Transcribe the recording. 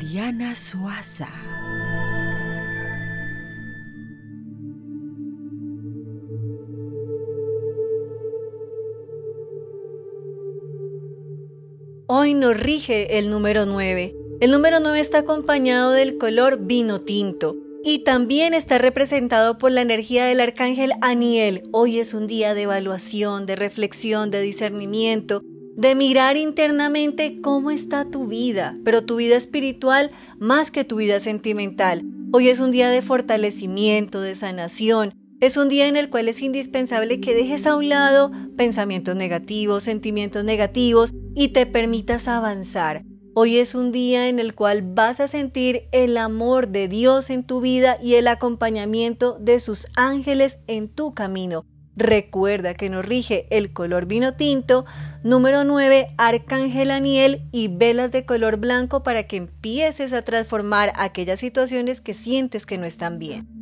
Ana Suaza. Hoy nos rige el número 9. El número 9 está acompañado del color vino tinto y también está representado por la energía del arcángel Aniel. Hoy es un día de evaluación, de reflexión, de discernimiento, de mirar internamente cómo está tu vida, pero tu vida espiritual más que tu vida sentimental. Hoy es un día de fortalecimiento, de sanación. Es un día en el cual es indispensable que dejes a un lado pensamientos negativos, sentimientos negativos y te permitas avanzar. Hoy es un día en el cual vas a sentir el amor de Dios en tu vida y el acompañamiento de sus ángeles en tu camino. Recuerda que nos rige el color vino tinto, número 9, Arcángel Aniel y velas de color blanco para que empieces a transformar aquellas situaciones que sientes que no están bien.